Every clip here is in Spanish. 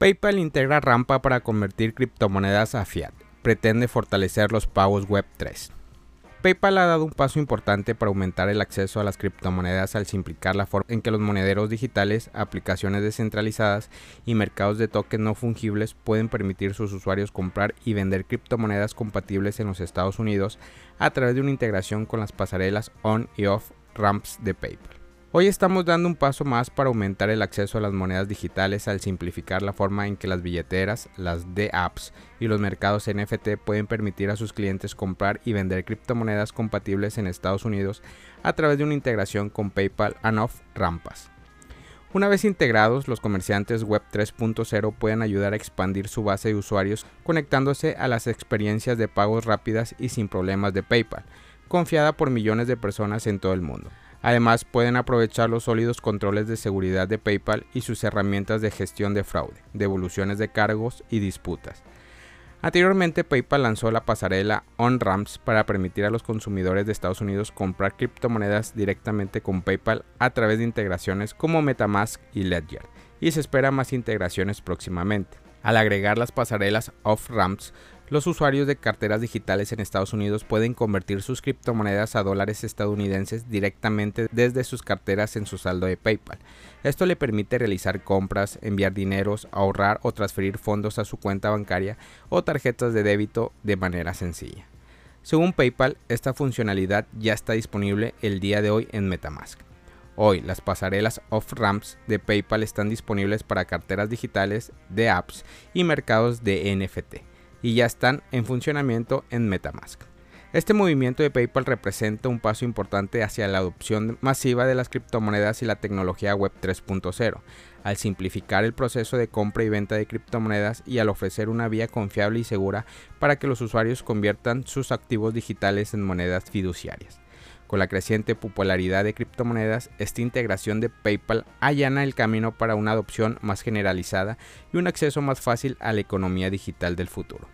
PayPal integra rampa para convertir criptomonedas a fiat. Pretende fortalecer los pagos Web 3. PayPal ha dado un paso importante para aumentar el acceso a las criptomonedas al simplificar la forma en que los monederos digitales, aplicaciones descentralizadas y mercados de tokens no fungibles pueden permitir a sus usuarios comprar y vender criptomonedas compatibles en los Estados Unidos a través de una integración con las pasarelas on y off ramps de PayPal. Hoy estamos dando un paso más para aumentar el acceso a las monedas digitales al simplificar la forma en que las billeteras, las D-apps y los mercados NFT pueden permitir a sus clientes comprar y vender criptomonedas compatibles en Estados Unidos a través de una integración con PayPal and Off Rampas. Una vez integrados, los comerciantes Web 3.0 pueden ayudar a expandir su base de usuarios conectándose a las experiencias de pagos rápidas y sin problemas de PayPal, confiada por millones de personas en todo el mundo. Además, pueden aprovechar los sólidos controles de seguridad de PayPal y sus herramientas de gestión de fraude, devoluciones de cargos y disputas. Anteriormente, PayPal lanzó la pasarela OnRamps para permitir a los consumidores de Estados Unidos comprar criptomonedas directamente con PayPal a través de integraciones como MetaMask y Ledger, y se espera más integraciones próximamente. Al agregar las pasarelas off-ramps, los usuarios de carteras digitales en Estados Unidos pueden convertir sus criptomonedas a dólares estadounidenses directamente desde sus carteras en su saldo de PayPal. Esto le permite realizar compras, enviar dineros, ahorrar o transferir fondos a su cuenta bancaria o tarjetas de débito de manera sencilla. Según PayPal, esta funcionalidad ya está disponible el día de hoy en Metamask. Hoy, las pasarelas off-ramps de PayPal están disponibles para carteras digitales de apps y mercados de NFT y ya están en funcionamiento en Metamask. Este movimiento de PayPal representa un paso importante hacia la adopción masiva de las criptomonedas y la tecnología Web 3.0, al simplificar el proceso de compra y venta de criptomonedas y al ofrecer una vía confiable y segura para que los usuarios conviertan sus activos digitales en monedas fiduciarias. Con la creciente popularidad de criptomonedas, esta integración de PayPal allana el camino para una adopción más generalizada y un acceso más fácil a la economía digital del futuro.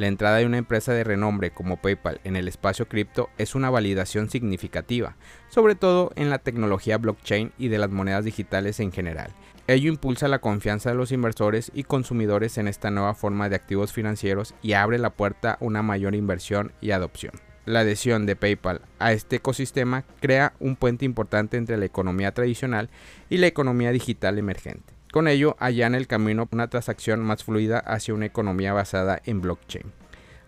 La entrada de una empresa de renombre como PayPal en el espacio cripto es una validación significativa, sobre todo en la tecnología blockchain y de las monedas digitales en general. Ello impulsa la confianza de los inversores y consumidores en esta nueva forma de activos financieros y abre la puerta a una mayor inversión y adopción la adhesión de PayPal a este ecosistema crea un puente importante entre la economía tradicional y la economía digital emergente. Con ello, allana el camino una transacción más fluida hacia una economía basada en blockchain.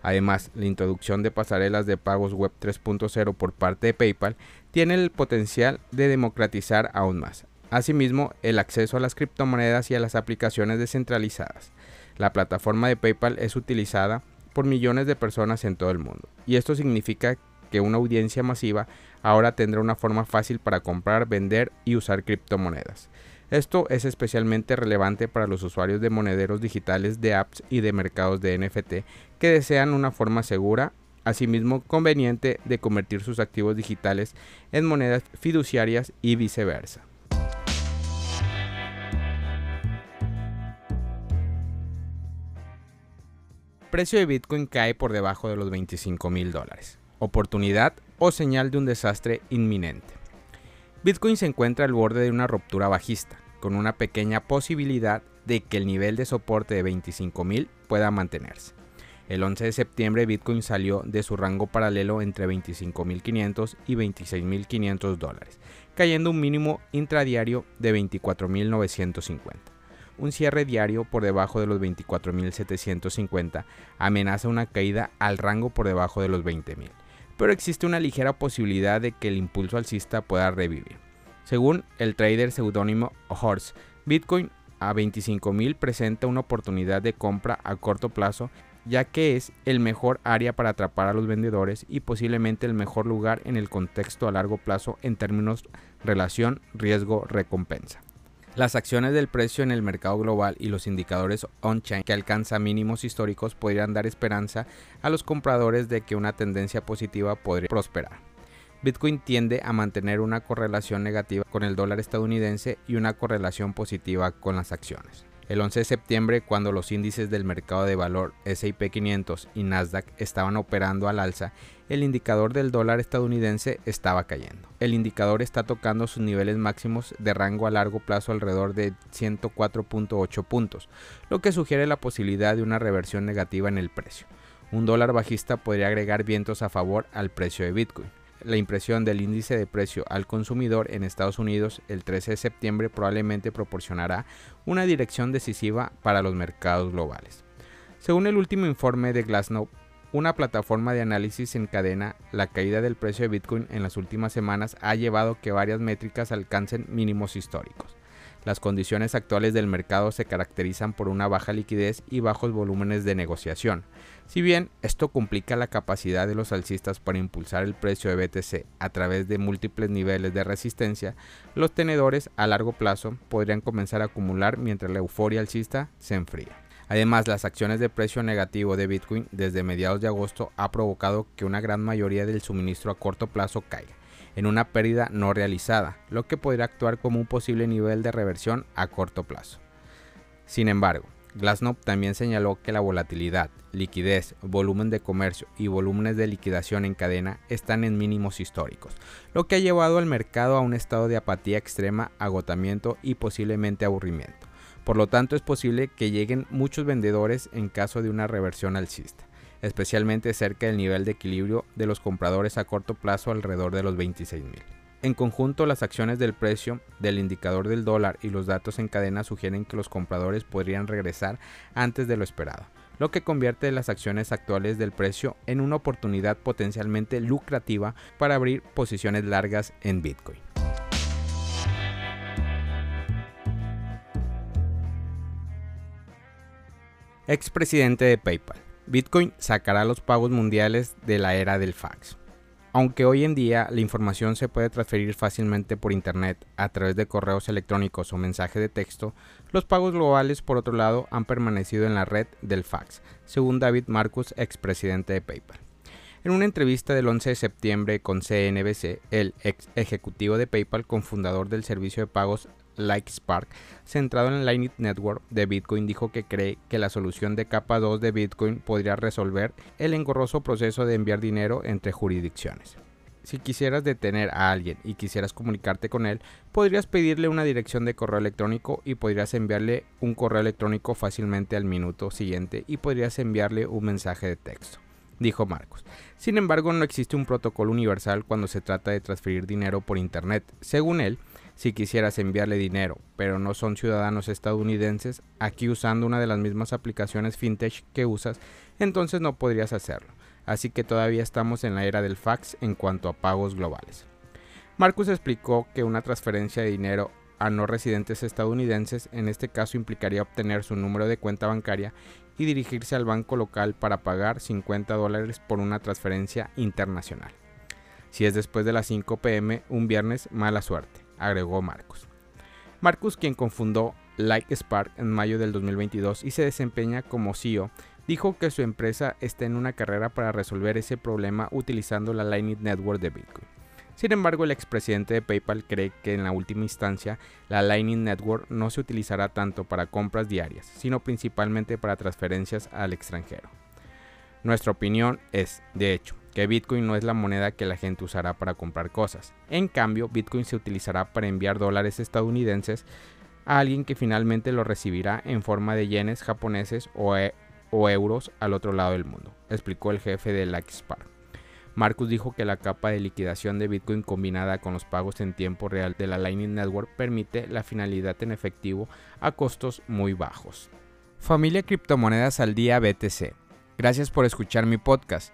Además, la introducción de pasarelas de pagos web 3.0 por parte de PayPal tiene el potencial de democratizar aún más. Asimismo, el acceso a las criptomonedas y a las aplicaciones descentralizadas. La plataforma de PayPal es utilizada por millones de personas en todo el mundo. Y esto significa que una audiencia masiva ahora tendrá una forma fácil para comprar, vender y usar criptomonedas. Esto es especialmente relevante para los usuarios de monederos digitales de apps y de mercados de NFT que desean una forma segura, asimismo conveniente de convertir sus activos digitales en monedas fiduciarias y viceversa. precio de Bitcoin cae por debajo de los 25 mil dólares. Oportunidad o señal de un desastre inminente. Bitcoin se encuentra al borde de una ruptura bajista, con una pequeña posibilidad de que el nivel de soporte de 25 mil pueda mantenerse. El 11 de septiembre Bitcoin salió de su rango paralelo entre 25.500 y 26.500 dólares, cayendo un mínimo intradiario de 24.950 un cierre diario por debajo de los 24.750 amenaza una caída al rango por debajo de los 20.000, pero existe una ligera posibilidad de que el impulso alcista pueda revivir. Según el trader seudónimo Horse, Bitcoin a 25.000 presenta una oportunidad de compra a corto plazo ya que es el mejor área para atrapar a los vendedores y posiblemente el mejor lugar en el contexto a largo plazo en términos relación riesgo-recompensa. Las acciones del precio en el mercado global y los indicadores on-chain que alcanza mínimos históricos podrían dar esperanza a los compradores de que una tendencia positiva podría prosperar. Bitcoin tiende a mantener una correlación negativa con el dólar estadounidense y una correlación positiva con las acciones. El 11 de septiembre, cuando los índices del mercado de valor SP 500 y Nasdaq estaban operando al alza, el indicador del dólar estadounidense estaba cayendo. El indicador está tocando sus niveles máximos de rango a largo plazo alrededor de 104.8 puntos, lo que sugiere la posibilidad de una reversión negativa en el precio. Un dólar bajista podría agregar vientos a favor al precio de Bitcoin la impresión del índice de precio al consumidor en Estados Unidos el 13 de septiembre probablemente proporcionará una dirección decisiva para los mercados globales. Según el último informe de Glassnode, una plataforma de análisis en cadena, la caída del precio de Bitcoin en las últimas semanas ha llevado que varias métricas alcancen mínimos históricos. Las condiciones actuales del mercado se caracterizan por una baja liquidez y bajos volúmenes de negociación. Si bien esto complica la capacidad de los alcistas para impulsar el precio de BTC a través de múltiples niveles de resistencia, los tenedores a largo plazo podrían comenzar a acumular mientras la euforia alcista se enfría. Además, las acciones de precio negativo de Bitcoin desde mediados de agosto ha provocado que una gran mayoría del suministro a corto plazo caiga en una pérdida no realizada, lo que podría actuar como un posible nivel de reversión a corto plazo. Sin embargo, Glassnode también señaló que la volatilidad, liquidez, volumen de comercio y volúmenes de liquidación en cadena están en mínimos históricos, lo que ha llevado al mercado a un estado de apatía extrema, agotamiento y posiblemente aburrimiento. Por lo tanto, es posible que lleguen muchos vendedores en caso de una reversión alcista especialmente cerca del nivel de equilibrio de los compradores a corto plazo alrededor de los 26.000. En conjunto, las acciones del precio del indicador del dólar y los datos en cadena sugieren que los compradores podrían regresar antes de lo esperado, lo que convierte las acciones actuales del precio en una oportunidad potencialmente lucrativa para abrir posiciones largas en Bitcoin. Expresidente de PayPal. Bitcoin sacará los pagos mundiales de la era del fax. Aunque hoy en día la información se puede transferir fácilmente por Internet a través de correos electrónicos o mensajes de texto, los pagos globales por otro lado han permanecido en la red del fax, según David Marcus, expresidente de PayPal. En una entrevista del 11 de septiembre con CNBC, el ex ejecutivo de PayPal, cofundador del servicio de pagos Like Spark, centrado en Lightning Network de Bitcoin, dijo que cree que la solución de capa 2 de Bitcoin podría resolver el engorroso proceso de enviar dinero entre jurisdicciones. Si quisieras detener a alguien y quisieras comunicarte con él, podrías pedirle una dirección de correo electrónico y podrías enviarle un correo electrónico fácilmente al minuto siguiente y podrías enviarle un mensaje de texto, dijo Marcos. Sin embargo, no existe un protocolo universal cuando se trata de transferir dinero por Internet. Según él, si quisieras enviarle dinero, pero no son ciudadanos estadounidenses, aquí usando una de las mismas aplicaciones fintech que usas, entonces no podrías hacerlo. Así que todavía estamos en la era del fax en cuanto a pagos globales. Marcus explicó que una transferencia de dinero a no residentes estadounidenses en este caso implicaría obtener su número de cuenta bancaria y dirigirse al banco local para pagar 50 dólares por una transferencia internacional. Si es después de las 5 pm un viernes, mala suerte agregó Marcus. Marcus, quien confundó Like Spark en mayo del 2022 y se desempeña como CEO, dijo que su empresa está en una carrera para resolver ese problema utilizando la Lightning Network de Bitcoin. Sin embargo, el expresidente de PayPal cree que en la última instancia la Lightning Network no se utilizará tanto para compras diarias, sino principalmente para transferencias al extranjero. Nuestra opinión es, de hecho, que Bitcoin no es la moneda que la gente usará para comprar cosas. En cambio, Bitcoin se utilizará para enviar dólares estadounidenses a alguien que finalmente lo recibirá en forma de yenes japoneses o, e, euros al otro lado del mundo, explicó el jefe de Laxpark. Marcus dijo que la capa de liquidación de Bitcoin combinada con los pagos en tiempo real de la Lightning Network permite la finalidad en efectivo a costos muy bajos. Familia Criptomonedas al Día BTC. Gracias por escuchar mi podcast.